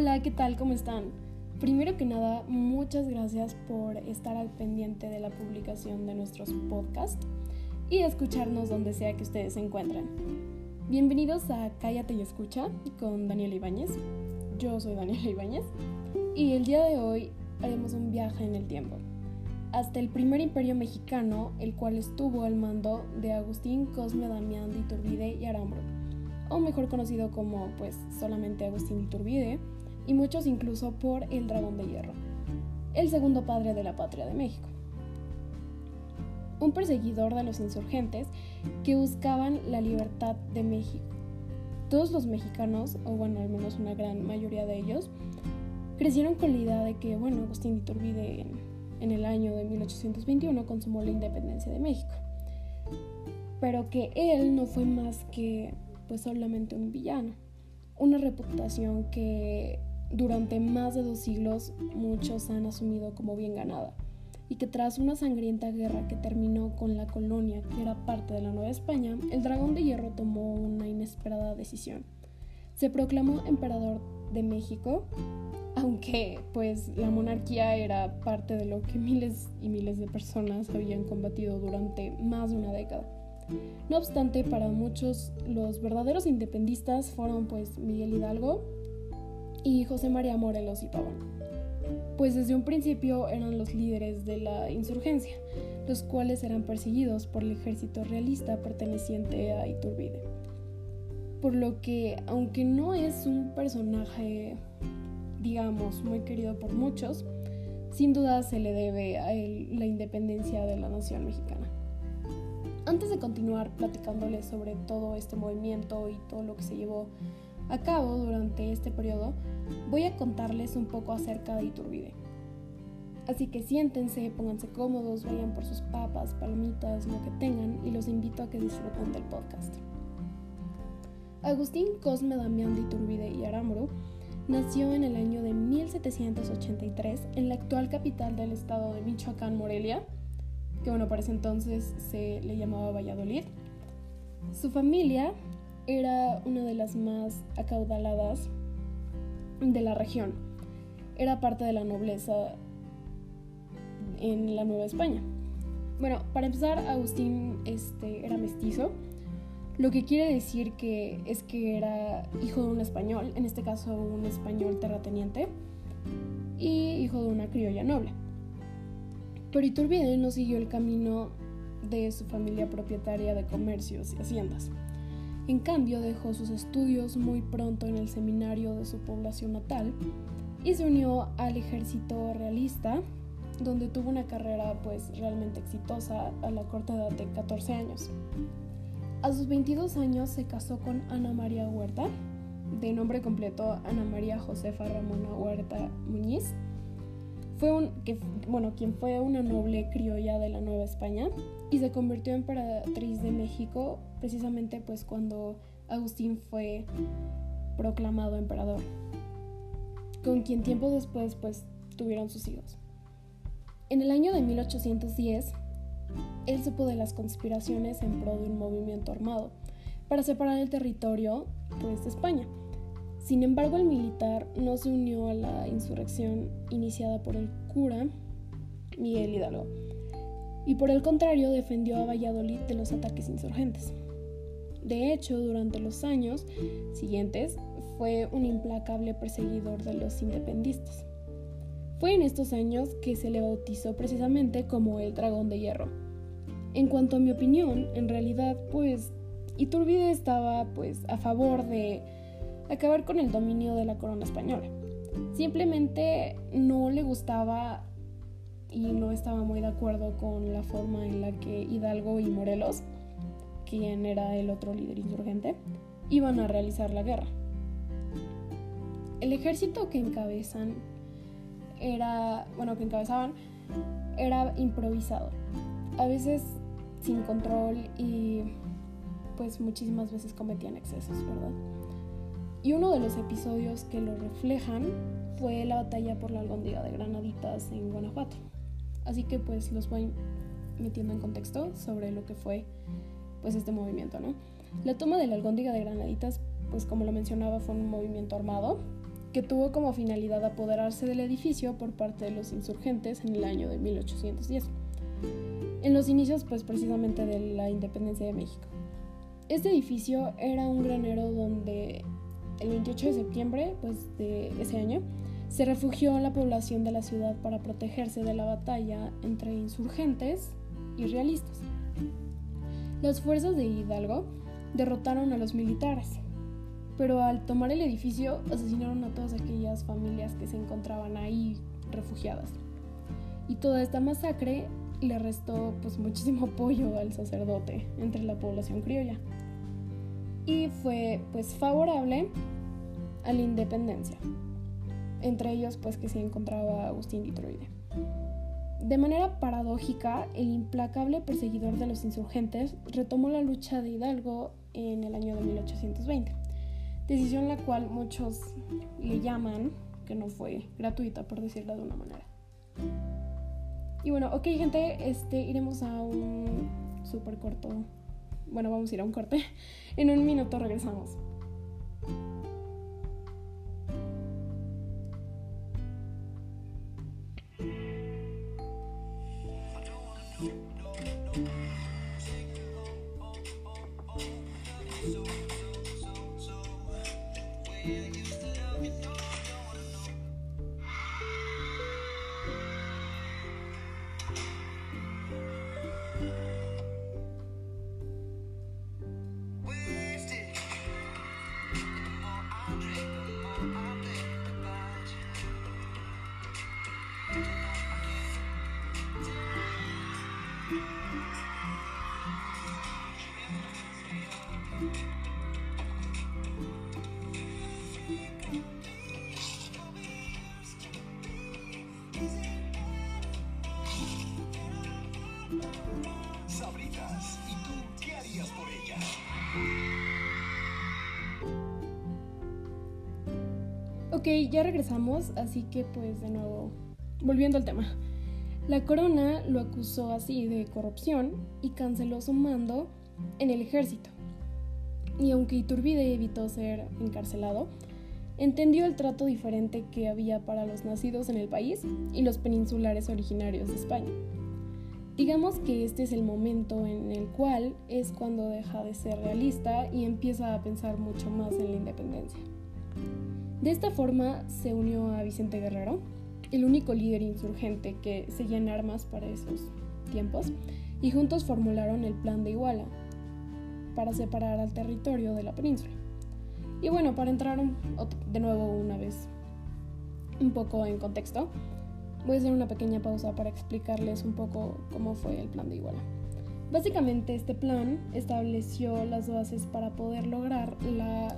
Hola, ¿qué tal? ¿Cómo están? Primero que nada, muchas gracias por estar al pendiente de la publicación de nuestros podcasts y escucharnos donde sea que ustedes se encuentren. Bienvenidos a Cállate y Escucha con Daniela Ibáñez. Yo soy Daniela Ibáñez y el día de hoy haremos un viaje en el tiempo hasta el primer imperio mexicano, el cual estuvo al mando de Agustín Cosme Damián de Iturbide y Arambro, o mejor conocido como pues solamente Agustín Iturbide, y muchos incluso por el Dragón de Hierro, el segundo padre de la patria de México. Un perseguidor de los insurgentes que buscaban la libertad de México. Todos los mexicanos, o bueno, al menos una gran mayoría de ellos, crecieron con la idea de que, bueno, Agustín Iturbide en el año de 1821 consumó la independencia de México. Pero que él no fue más que pues solamente un villano. Una reputación que durante más de dos siglos muchos han asumido como bien ganada y que tras una sangrienta guerra que terminó con la colonia que era parte de la Nueva España, el dragón de hierro tomó una inesperada decisión. Se proclamó emperador de México aunque pues la monarquía era parte de lo que miles y miles de personas habían combatido durante más de una década. No obstante, para muchos los verdaderos independistas fueron pues Miguel Hidalgo y José María Morelos y Pavón, pues desde un principio eran los líderes de la insurgencia, los cuales eran perseguidos por el ejército realista perteneciente a Iturbide. Por lo que, aunque no es un personaje digamos, muy querido por muchos, sin duda se le debe a él la independencia de la nación mexicana. Antes de continuar platicándoles sobre todo este movimiento y todo lo que se llevó a cabo durante este periodo, voy a contarles un poco acerca de Iturbide. Así que siéntense, pónganse cómodos, vayan por sus papas, palomitas, lo que tengan y los invito a que disfruten del podcast. Agustín Cosme Damián de Iturbide y Aramburu nació en el año de 1783 en la actual capital del estado de Michoacán, Morelia, que bueno, para ese entonces se le llamaba Valladolid. Su familia era una de las más acaudaladas de la región. Era parte de la nobleza en la Nueva España. Bueno, para empezar, Agustín este, era mestizo lo que quiere decir que es que era hijo de un español, en este caso un español terrateniente, y hijo de una criolla noble. Pero Iturbide no siguió el camino de su familia propietaria de comercios y haciendas. En cambio, dejó sus estudios muy pronto en el seminario de su población natal y se unió al ejército realista, donde tuvo una carrera pues realmente exitosa a la corta edad de 14 años. A sus 22 años se casó con Ana María Huerta, de nombre completo Ana María Josefa Ramona Huerta Muñiz. Fue un, que, bueno, fue una noble criolla de la Nueva España y se convirtió en emperatriz de México precisamente pues cuando Agustín fue proclamado emperador, con quien tiempo después pues tuvieron sus hijos. En el año de 1810 él supo de las conspiraciones en pro de un movimiento armado para separar el territorio pues, de España. Sin embargo, el militar no se unió a la insurrección iniciada por el cura Miguel Hidalgo y por el contrario defendió a Valladolid de los ataques insurgentes. De hecho, durante los años siguientes fue un implacable perseguidor de los independistas. Fue en estos años que se le bautizó precisamente como el Dragón de Hierro. En cuanto a mi opinión, en realidad, pues Iturbide estaba pues a favor de acabar con el dominio de la corona española. Simplemente no le gustaba y no estaba muy de acuerdo con la forma en la que Hidalgo y Morelos, quien era el otro líder insurgente, iban a realizar la guerra. El ejército que encabezan era, bueno, que encabezaban, era improvisado. A veces sin control y pues muchísimas veces cometían excesos, ¿verdad? Y uno de los episodios que lo reflejan fue la batalla por la albóndiga de Granaditas en Guanajuato. Así que pues los voy metiendo en contexto sobre lo que fue pues este movimiento, ¿no? La toma de la albóndiga de Granaditas, pues como lo mencionaba, fue un movimiento armado que tuvo como finalidad apoderarse del edificio por parte de los insurgentes en el año de 1810, en los inicios pues precisamente de la independencia de México. Este edificio era un granero donde el 28 de septiembre pues, de ese año se refugió la población de la ciudad para protegerse de la batalla entre insurgentes y realistas. Las fuerzas de Hidalgo derrotaron a los militares, pero al tomar el edificio asesinaron a todas aquellas familias que se encontraban ahí refugiadas. Y toda esta masacre le restó pues muchísimo apoyo al sacerdote entre la población criolla. Y fue pues favorable a la independencia. Entre ellos pues que se encontraba Agustín de Iturbide. De manera paradójica, el implacable perseguidor de los insurgentes retomó la lucha de Hidalgo en el año de 1820 decisión la cual muchos le llaman que no fue gratuita, por decirlo de una manera. Y bueno, ok gente, este, iremos a un súper corto, bueno, vamos a ir a un corte. En un minuto regresamos. Ya regresamos, así que pues de nuevo, volviendo al tema. La corona lo acusó así de corrupción y canceló su mando en el ejército. Y aunque Iturbide evitó ser encarcelado, entendió el trato diferente que había para los nacidos en el país y los peninsulares originarios de España. Digamos que este es el momento en el cual es cuando deja de ser realista y empieza a pensar mucho más en la independencia. De esta forma se unió a Vicente Guerrero, el único líder insurgente que seguía en armas para esos tiempos, y juntos formularon el Plan de Iguala para separar al territorio de la península. Y bueno, para entrar de nuevo una vez un poco en contexto, voy a hacer una pequeña pausa para explicarles un poco cómo fue el Plan de Iguala. Básicamente este plan estableció las bases para poder lograr la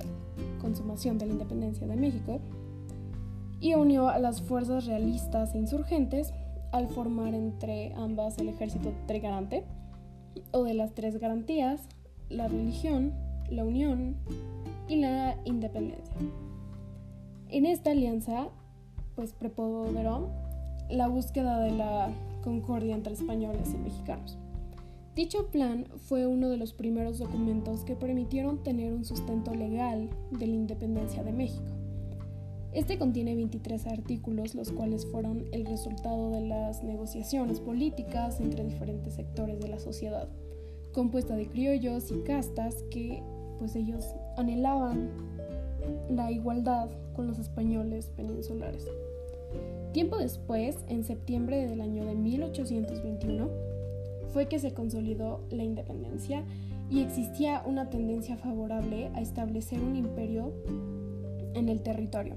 consumación de la independencia de México y unió a las fuerzas realistas e insurgentes al formar entre ambas el ejército trigarante o de las tres garantías, la religión, la unión y la independencia. En esta alianza, pues preponderó la búsqueda de la concordia entre españoles y mexicanos. Dicho plan fue uno de los primeros documentos que permitieron tener un sustento legal de la independencia de México. Este contiene 23 artículos, los cuales fueron el resultado de las negociaciones políticas entre diferentes sectores de la sociedad, compuesta de criollos y castas que, pues ellos anhelaban la igualdad con los españoles peninsulares. Tiempo después, en septiembre del año de 1821, fue que se consolidó la independencia y existía una tendencia favorable a establecer un imperio en el territorio.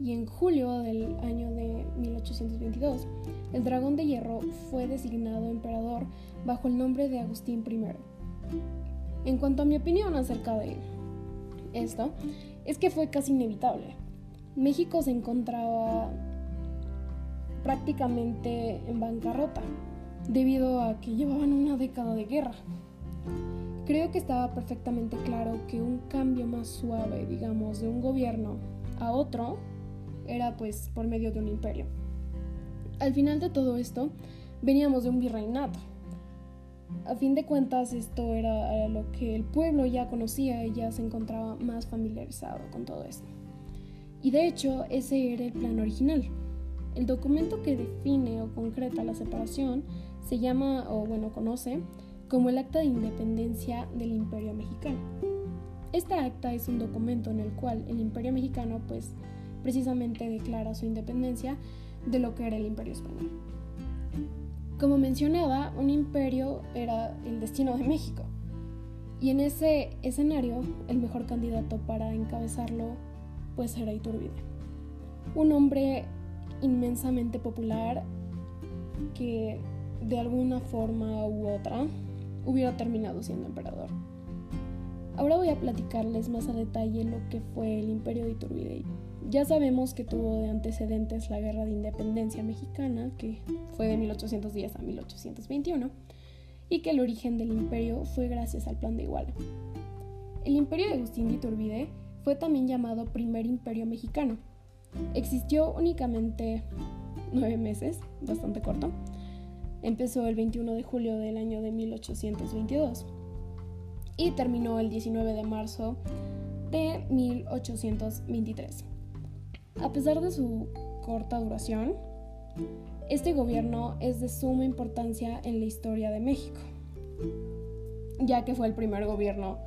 Y en julio del año de 1822, el dragón de hierro fue designado emperador bajo el nombre de Agustín I. En cuanto a mi opinión acerca de esto, es que fue casi inevitable. México se encontraba prácticamente en bancarrota debido a que llevaban una década de guerra. Creo que estaba perfectamente claro que un cambio más suave, digamos, de un gobierno a otro, era pues por medio de un imperio. Al final de todo esto, veníamos de un virreinato. A fin de cuentas, esto era lo que el pueblo ya conocía y ya se encontraba más familiarizado con todo esto. Y de hecho, ese era el plan original. El documento que define o concreta la separación se llama, o bueno, conoce, como el Acta de Independencia del Imperio Mexicano. Esta acta es un documento en el cual el Imperio Mexicano, pues, precisamente declara su independencia de lo que era el Imperio Español. Como mencionaba, un imperio era el destino de México. Y en ese escenario, el mejor candidato para encabezarlo, pues era Iturbide. Un hombre inmensamente popular que de alguna forma u otra hubiera terminado siendo emperador. Ahora voy a platicarles más a detalle lo que fue el imperio de Iturbide. Ya sabemos que tuvo de antecedentes la guerra de independencia mexicana, que fue de 1810 a 1821, y que el origen del imperio fue gracias al plan de Iguala. El imperio de Agustín de Iturbide fue también llamado primer imperio mexicano. Existió únicamente nueve meses, bastante corto, Empezó el 21 de julio del año de 1822 y terminó el 19 de marzo de 1823. A pesar de su corta duración, este gobierno es de suma importancia en la historia de México, ya que fue el primer gobierno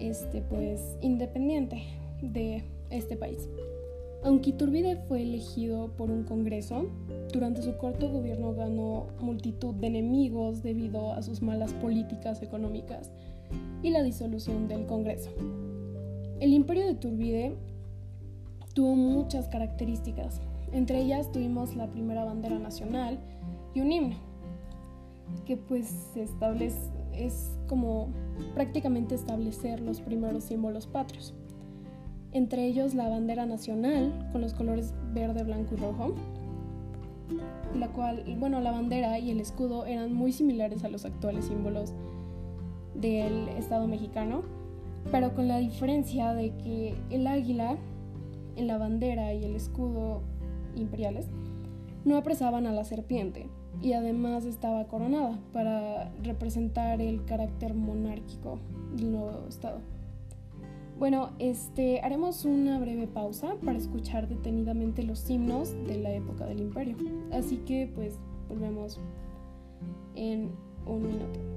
este, pues, independiente de este país. Aunque Iturbide fue elegido por un Congreso, durante su corto gobierno ganó multitud de enemigos debido a sus malas políticas económicas y la disolución del Congreso. El imperio de Iturbide tuvo muchas características, entre ellas tuvimos la primera bandera nacional y un himno, que pues es como prácticamente establecer los primeros símbolos patrios entre ellos la bandera nacional con los colores verde, blanco y rojo, la cual, bueno, la bandera y el escudo eran muy similares a los actuales símbolos del Estado mexicano, pero con la diferencia de que el águila en la bandera y el escudo imperiales no apresaban a la serpiente y además estaba coronada para representar el carácter monárquico del nuevo Estado. Bueno, este, haremos una breve pausa para escuchar detenidamente los himnos de la época del imperio. Así que pues volvemos en un minuto.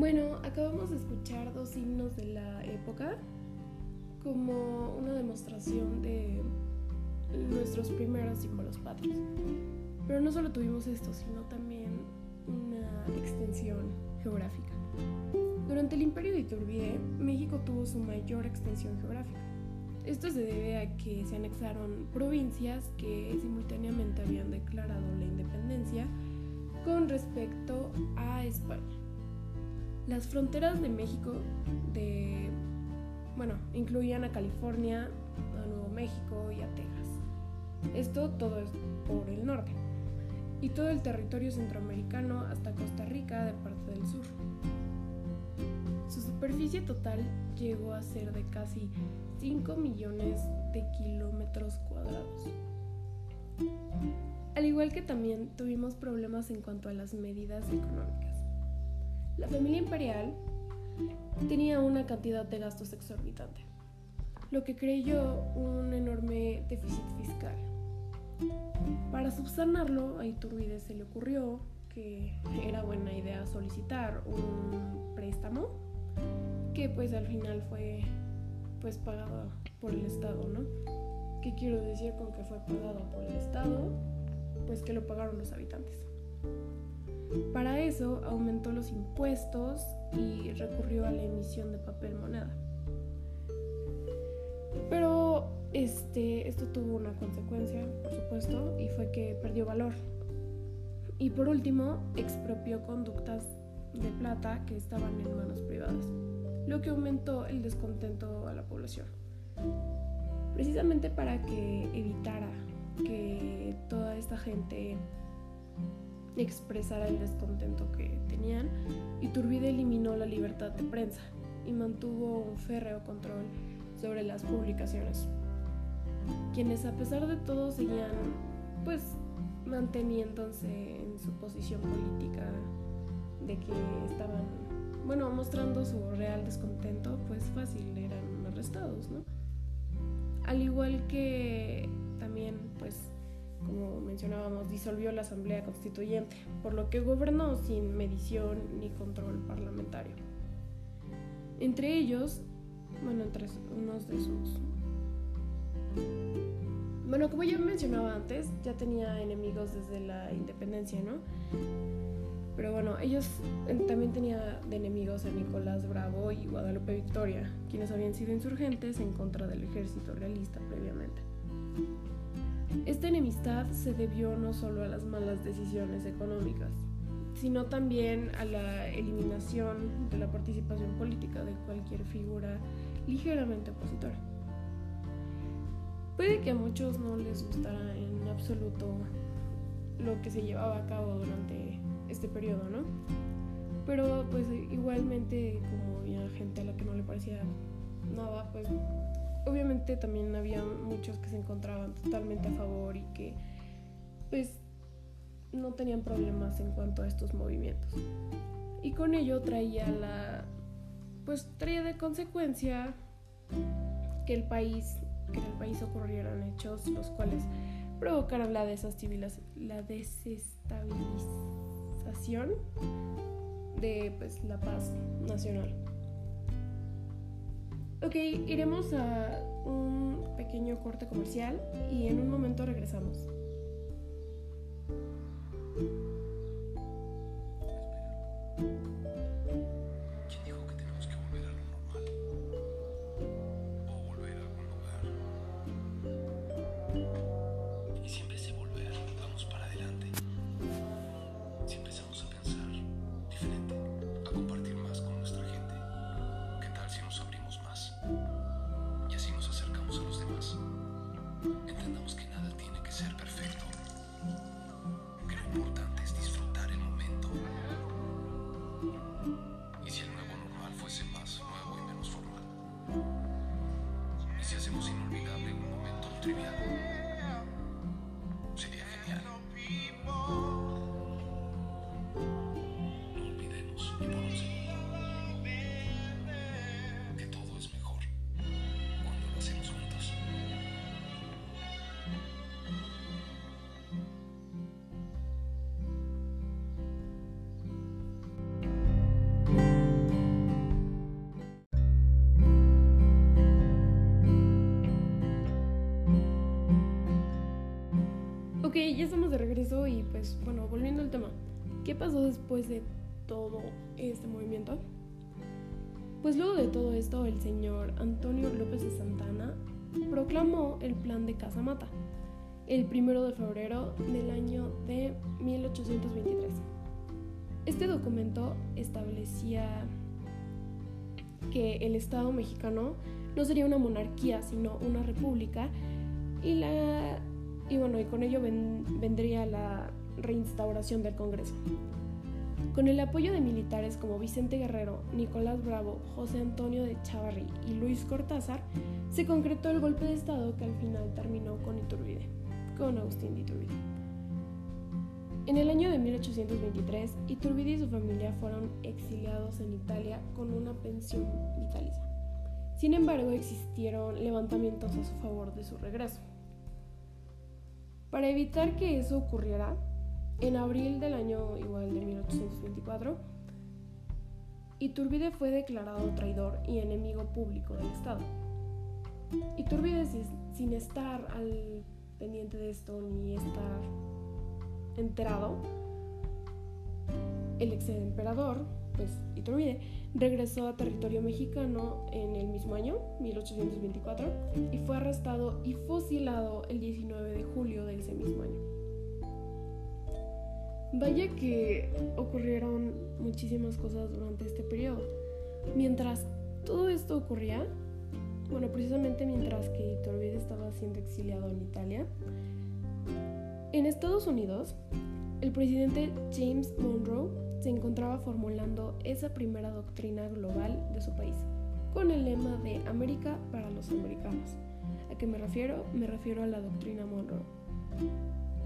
Bueno, acabamos de escuchar dos himnos de la época como una demostración de nuestros primeros símbolos patrios. Pero no solo tuvimos esto, sino también una extensión geográfica. Durante el imperio de Iturbide, México tuvo su mayor extensión geográfica. Esto se debe a que se anexaron provincias que simultáneamente habían declarado la independencia con respecto a España. Las fronteras de México de bueno, incluían a California, a Nuevo México y a Texas. Esto todo es por el norte. Y todo el territorio centroamericano hasta Costa Rica de parte del sur. Su superficie total llegó a ser de casi 5 millones de kilómetros cuadrados. Al igual que también tuvimos problemas en cuanto a las medidas económicas. La familia imperial tenía una cantidad de gastos exorbitante, lo que creyó un enorme déficit fiscal. Para subsanarlo, a Iturbide se le ocurrió que era buena idea solicitar un préstamo que pues al final fue pues pagado por el Estado, ¿no? ¿Qué quiero decir con que fue pagado por el Estado? Pues que lo pagaron los habitantes. Para eso aumentó los impuestos y recurrió a la emisión de papel moneda. Pero este, esto tuvo una consecuencia, por supuesto, y fue que perdió valor. Y por último, expropió conductas de plata que estaban en manos privadas, lo que aumentó el descontento a la población. Precisamente para que evitara que toda esta gente expresara el descontento que tenían, Iturbide eliminó la libertad de prensa y mantuvo un férreo control sobre las publicaciones, quienes a pesar de todo seguían pues manteniéndose en su posición política de que estaban, bueno, mostrando su real descontento, pues fácil eran arrestados, ¿no? Al igual que también pues como mencionábamos, disolvió la Asamblea Constituyente, por lo que gobernó sin medición ni control parlamentario. Entre ellos, bueno, entre unos de sus... Bueno, como ya mencionaba antes, ya tenía enemigos desde la independencia, ¿no? Pero bueno, ellos también tenía de enemigos a Nicolás Bravo y Guadalupe Victoria, quienes habían sido insurgentes en contra del ejército realista previamente. Esta enemistad se debió no solo a las malas decisiones económicas, sino también a la eliminación de la participación política de cualquier figura ligeramente opositora. Puede que a muchos no les gustara en absoluto lo que se llevaba a cabo durante este periodo, ¿no? Pero pues igualmente como había gente a la que no le parecía nada, pues obviamente también había muchos que se encontraban totalmente a favor y que pues no tenían problemas en cuanto a estos movimientos. Y con ello traía la pues traía de consecuencia que el país que en el país ocurrieran hechos los cuales provocaran la, la desestabilización de pues, la paz nacional. Ok, iremos a un pequeño corte comercial y en un momento regresamos. Espera. Pues bueno, volviendo al tema, ¿qué pasó después de todo este movimiento? Pues luego de todo esto, el señor Antonio López de Santana proclamó el plan de Casamata el primero de febrero del año de 1823. Este documento establecía que el Estado mexicano no sería una monarquía, sino una república, y, la, y bueno, y con ello vendría la reinstauración del Congreso. Con el apoyo de militares como Vicente Guerrero, Nicolás Bravo, José Antonio de Chavarri y Luis Cortázar, se concretó el golpe de Estado que al final terminó con Iturbide, con Agustín de Iturbide. En el año de 1823, Iturbide y su familia fueron exiliados en Italia con una pensión vitalicia. Sin embargo, existieron levantamientos a su favor de su regreso. Para evitar que eso ocurriera, en abril del año igual de 1824, Iturbide fue declarado traidor y enemigo público del Estado. Iturbide, sin estar al pendiente de esto ni estar enterado, el ex emperador, pues Iturbide, regresó a territorio mexicano en el mismo año, 1824, y fue arrestado y fusilado el 19 de julio de ese mismo año. Vaya que ocurrieron muchísimas cosas durante este periodo. Mientras todo esto ocurría, bueno, precisamente mientras que Iturbide estaba siendo exiliado en Italia, en Estados Unidos, el presidente James Monroe se encontraba formulando esa primera doctrina global de su país, con el lema de América para los americanos. ¿A qué me refiero? Me refiero a la doctrina Monroe.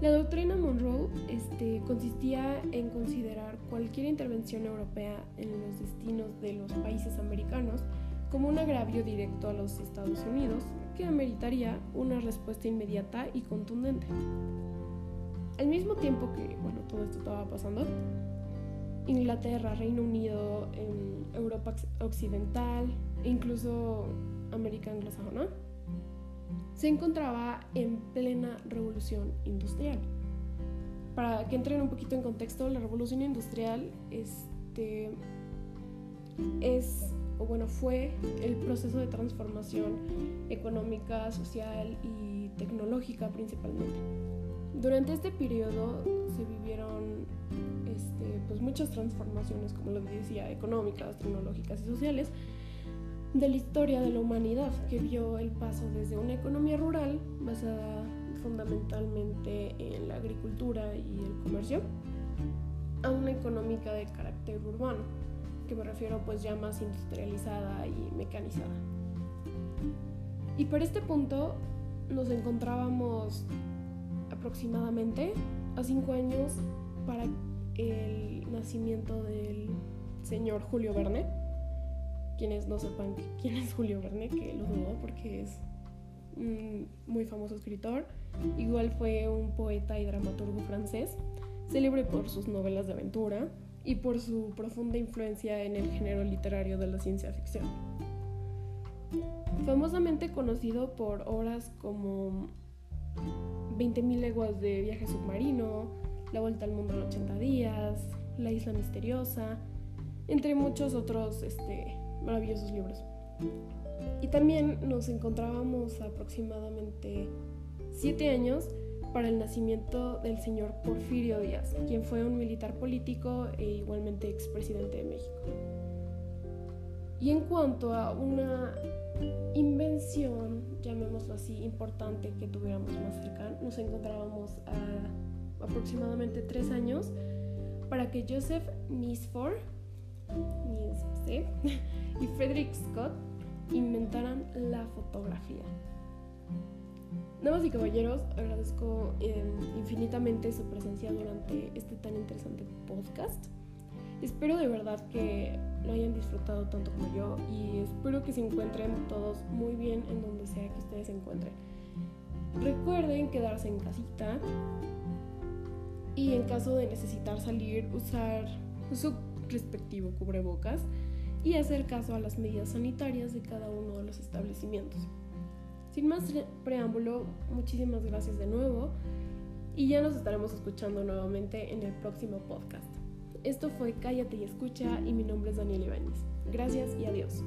La doctrina Monroe este, consistía en considerar cualquier intervención europea en los destinos de los países americanos como un agravio directo a los Estados Unidos que ameritaría una respuesta inmediata y contundente. Al mismo tiempo que bueno, todo esto estaba pasando, Inglaterra, Reino Unido, Europa Occidental incluso América anglosajona, se encontraba en plena revolución industrial. Para que entren un poquito en contexto, la revolución industrial este, es, o bueno, fue el proceso de transformación económica, social y tecnológica principalmente. Durante este periodo se vivieron pues muchas transformaciones, como les decía, económicas, tecnológicas y sociales, de la historia de la humanidad, que vio el paso desde una economía rural basada fundamentalmente en la agricultura y el comercio, a una económica de carácter urbano, que me refiero pues ya más industrializada y mecanizada. Y por este punto nos encontrábamos aproximadamente a cinco años para el nacimiento del señor Julio Verne quienes no sepan quién es Julio Verne, que lo dudo porque es un muy famoso escritor. Igual fue un poeta y dramaturgo francés, célebre por sus novelas de aventura y por su profunda influencia en el género literario de la ciencia ficción. Famosamente conocido por obras como 20.000 leguas de viaje submarino, La vuelta al mundo en 80 días, La isla misteriosa, entre muchos otros este, maravillosos libros. Y también nos encontrábamos aproximadamente siete años para el nacimiento del señor Porfirio Díaz, quien fue un militar político e igualmente expresidente de México. Y en cuanto a una invención, llamémoslo así, importante que tuviéramos más cerca, nos encontrábamos a aproximadamente tres años para que Joseph Nisfor, y Frederick Scott inventaran la fotografía. Damas y caballeros, agradezco em, infinitamente su presencia durante este tan interesante podcast. Espero de verdad que lo hayan disfrutado tanto como yo y espero que se encuentren todos muy bien en donde sea que ustedes se encuentren. Recuerden quedarse en casita y en caso de necesitar salir, usar su respectivo cubrebocas y hacer caso a las medidas sanitarias de cada uno de los establecimientos. Sin más preámbulo, muchísimas gracias de nuevo y ya nos estaremos escuchando nuevamente en el próximo podcast. Esto fue Cállate y Escucha y mi nombre es Daniel Ibáñez. Gracias y adiós.